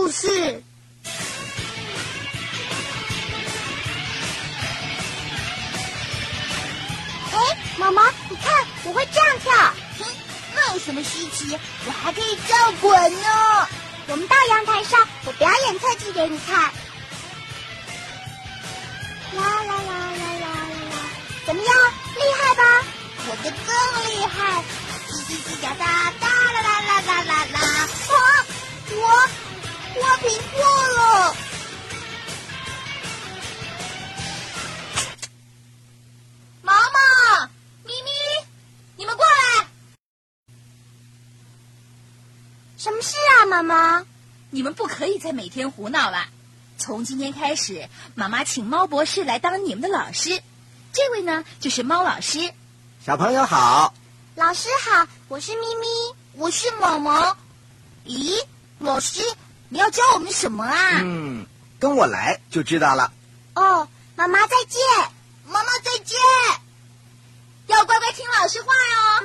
故事。哎，毛毛，你看，我会这样跳。哼，那有什么稀奇？我还可以这样滚呢。我们到阳台上，我表演特技给你看。啦啦啦啦啦啦！怎么样，厉害吧？我的更厉害！叽叽叽喳喳，啦啦啦啦啦啦！我，我花瓶破了！毛毛、咪咪，你们过来！什么事啊，妈妈？你们不可以再每天胡闹了。从今天开始，妈妈请猫博士来当你们的老师。这位呢，就是猫老师。小朋友好，老师好，我是咪咪，我是毛毛。咦，老师，你要教我们什么啊？嗯，跟我来就知道了。哦，妈妈再见，妈妈再见，要乖乖听老师话哦。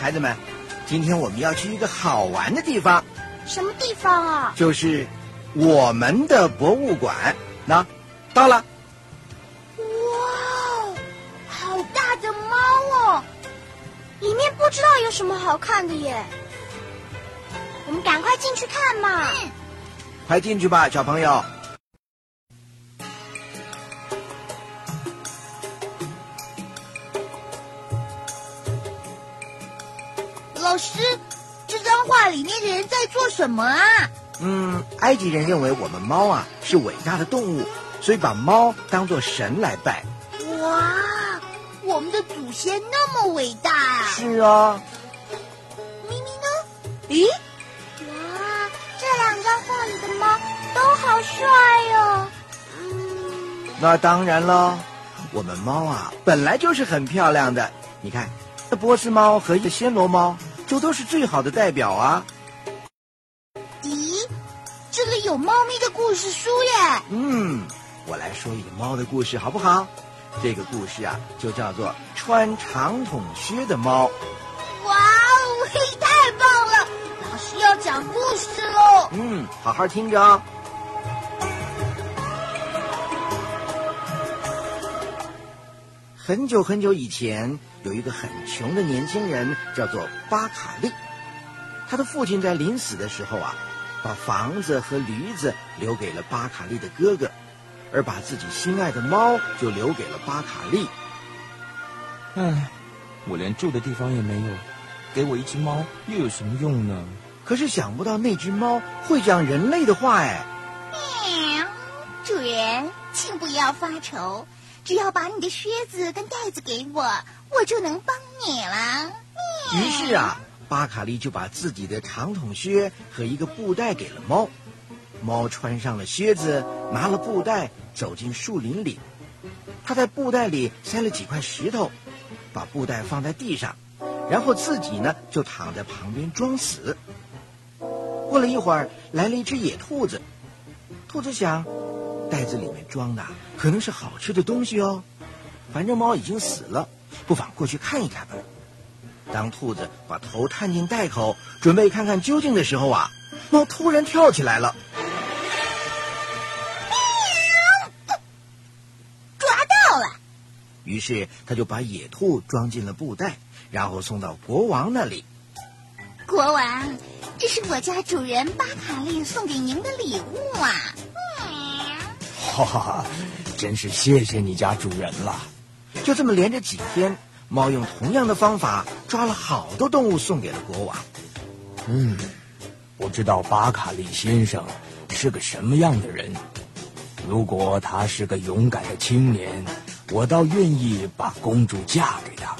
孩子们，今天我们要去一个好玩的地方，什么地方啊？就是我们的博物馆。那到了，不知道有什么好看的耶。我们赶快进去看嘛！快进去吧，小朋友。老师，这张画里面的人在做什么啊？嗯，埃及人认为我们猫啊是伟大的动物，所以把猫当做神来拜。哇，我们的祖先那么伟大啊！是啊。咪咪呢？咦？哇，这两张画里的猫都好帅哟。嗯，那当然了，我们猫啊本来就是很漂亮的。你看，这波斯猫和一暹罗猫。就都是最好的代表啊！咦，这里有猫咪的故事书耶！嗯，我来说一个猫的故事好不好？这个故事啊，就叫做穿长筒靴的猫。哇哦，太棒了！老师要讲故事喽。嗯，好好听着哦。很久很久以前。有一个很穷的年轻人，叫做巴卡利。他的父亲在临死的时候啊，把房子和驴子留给了巴卡利的哥哥，而把自己心爱的猫就留给了巴卡利。唉，我连住的地方也没有，给我一只猫又有什么用呢？可是想不到那只猫会讲人类的话哎！喵，主人，请不要发愁，只要把你的靴子跟袋子给我。我就能帮你了。于是啊，巴卡利就把自己的长筒靴和一个布袋给了猫。猫穿上了靴子，拿了布袋，走进树林里。他在布袋里塞了几块石头，把布袋放在地上，然后自己呢就躺在旁边装死。过了一会儿，来了一只野兔子。兔子想，袋子里面装的可能是好吃的东西哦。反正猫已经死了。不妨过去看一看吧。当兔子把头探进袋口，准备看看究竟的时候啊，猫突然跳起来了，于是他就把野兔装进了布袋，然后送到国王那里。国王，这是我家主人巴卡利送给您的礼物啊！哈哈，真是谢谢你家主人了。就这么连着几天，猫用同样的方法抓了好多动物送给了国王。嗯，不知道巴卡利先生是个什么样的人。如果他是个勇敢的青年，我倒愿意把公主嫁给他。